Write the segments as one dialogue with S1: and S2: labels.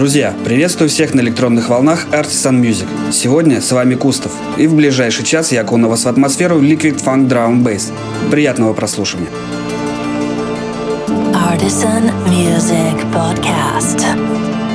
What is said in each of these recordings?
S1: Друзья, приветствую всех на электронных волнах Artisan Music. Сегодня с вами Кустов. И в ближайший час я окуну вас в атмосферу Liquid Funk Drum Bass. Приятного прослушивания.
S2: Artisan Music Podcast.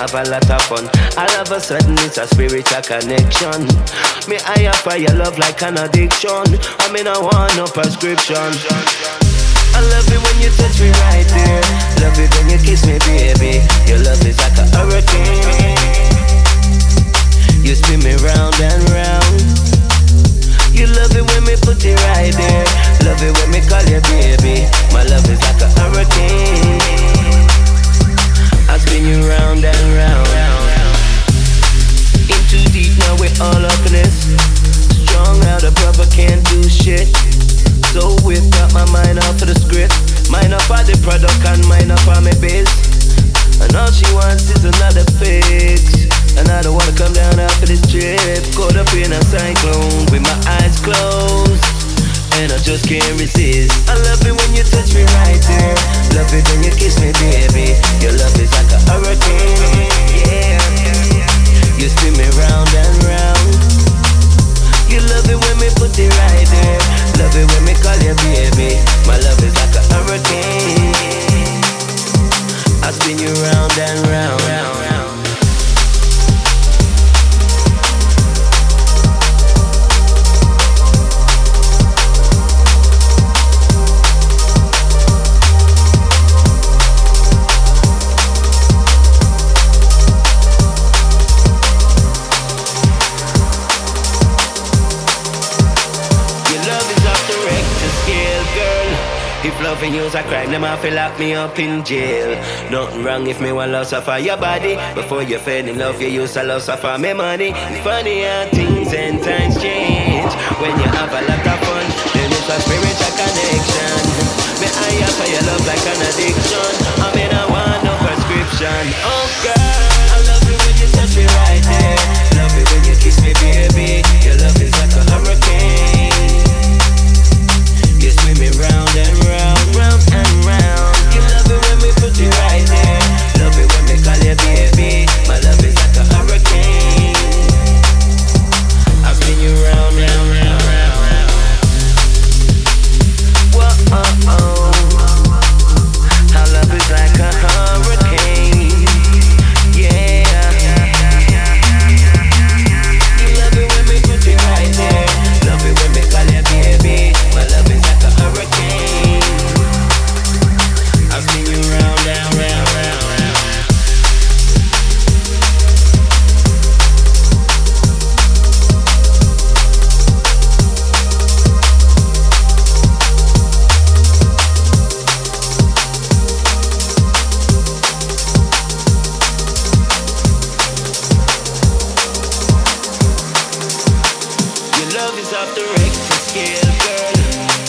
S3: Have a lot of fun. All of a sudden it's a spiritual connection. Me I offer your love like an addiction. I mean I want no prescription. I love it when you touch me right there. Love it when you kiss me, baby. Your love is like a hurricane. You spin me round and round. You love it when me put it right there. Love it when me call you baby. My love is like a hurricane spin you round and round. In too deep, now we're all up in this. Strong out of brother can't do shit. So whipped out my mind off of the script. Mine up on the product and mine up on my base. And all she wants is another fix. And I don't wanna come down after this trip. Caught up in a cyclone with my eyes closed. And I just can't resist. I love it when you touch me right there. Love it when you kiss me, baby. Your love is like a hurricane. Yeah. You spin me round and round. You love it when me put it right there. Love it when me call you baby. My love is like a hurricane. A to lock me up in jail. Nothing wrong if me want loss suffer your body. Before you fell in love, you used to love suffer me money. Funny how things and times change. When you have a lot of fun, then it's a spiritual connection. Me I offer your love like an addiction. I mean I want no prescription. Oh girl, I love it when you touch me right there. Love it when you kiss me, baby. Your love Scale, girl.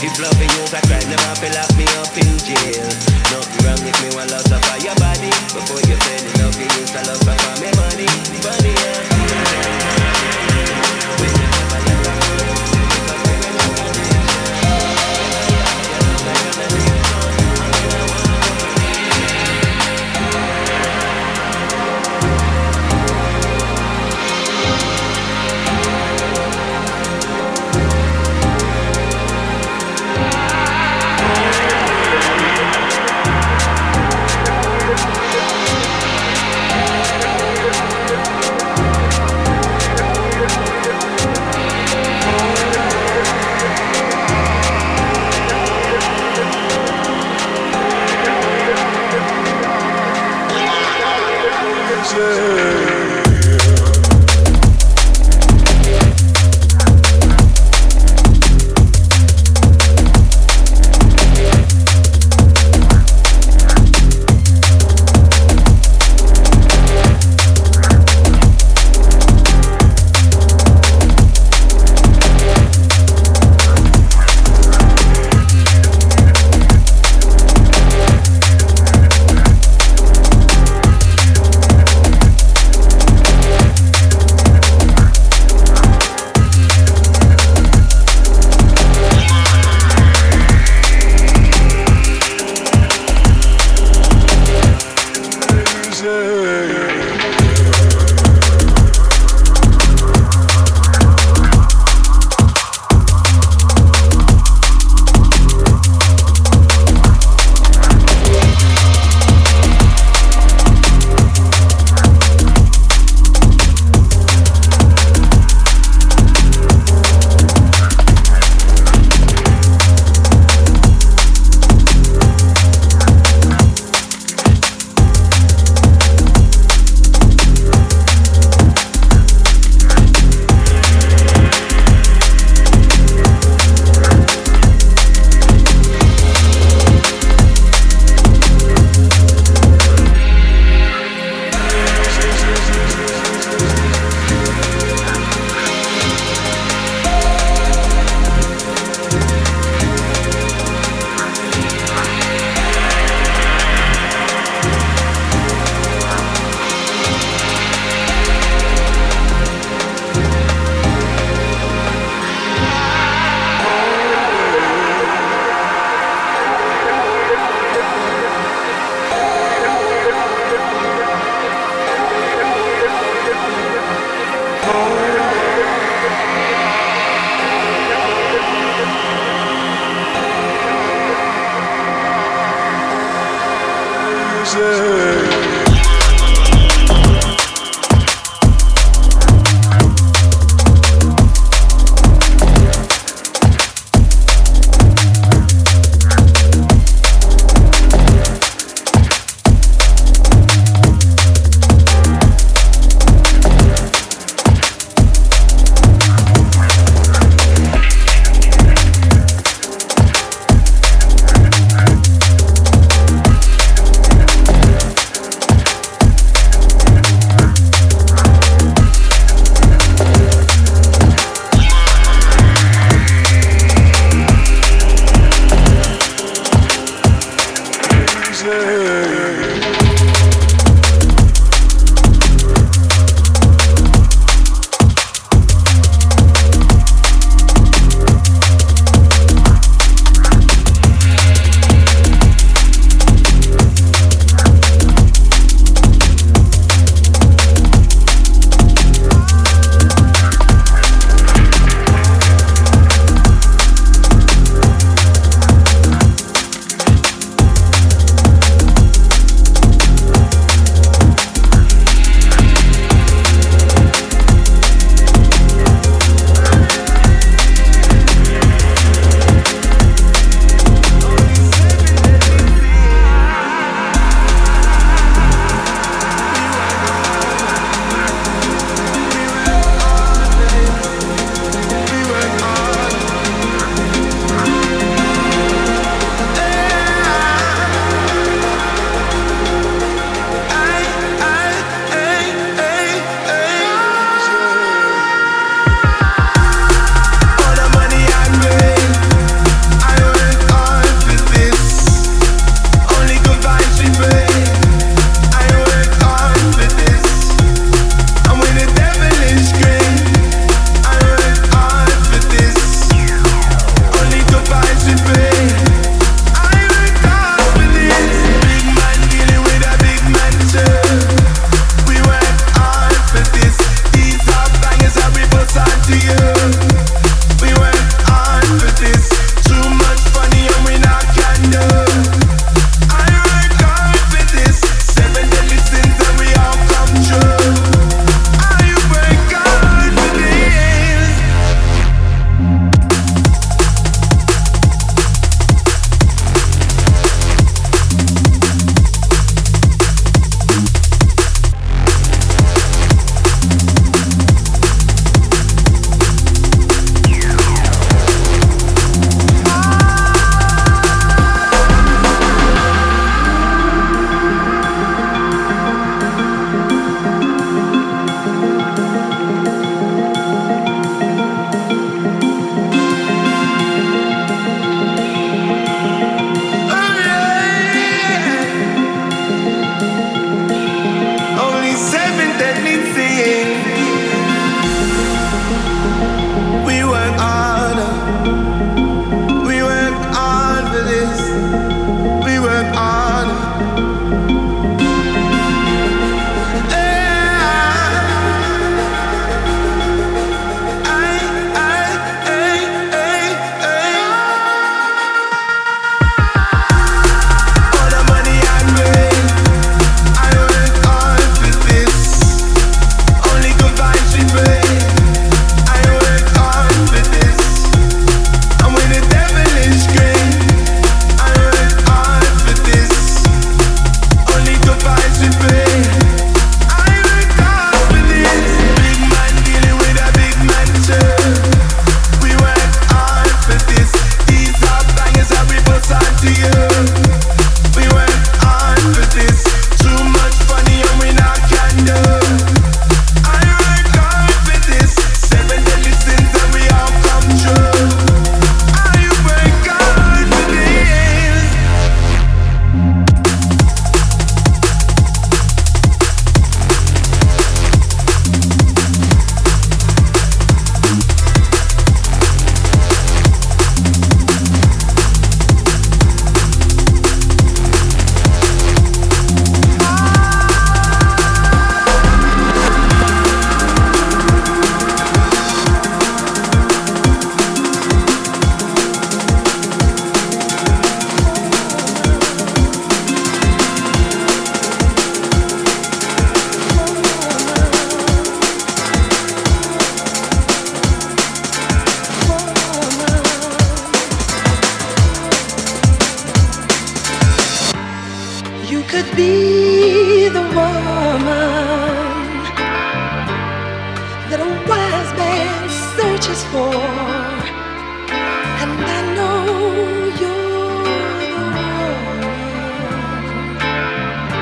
S3: If loving you's a crime, then feel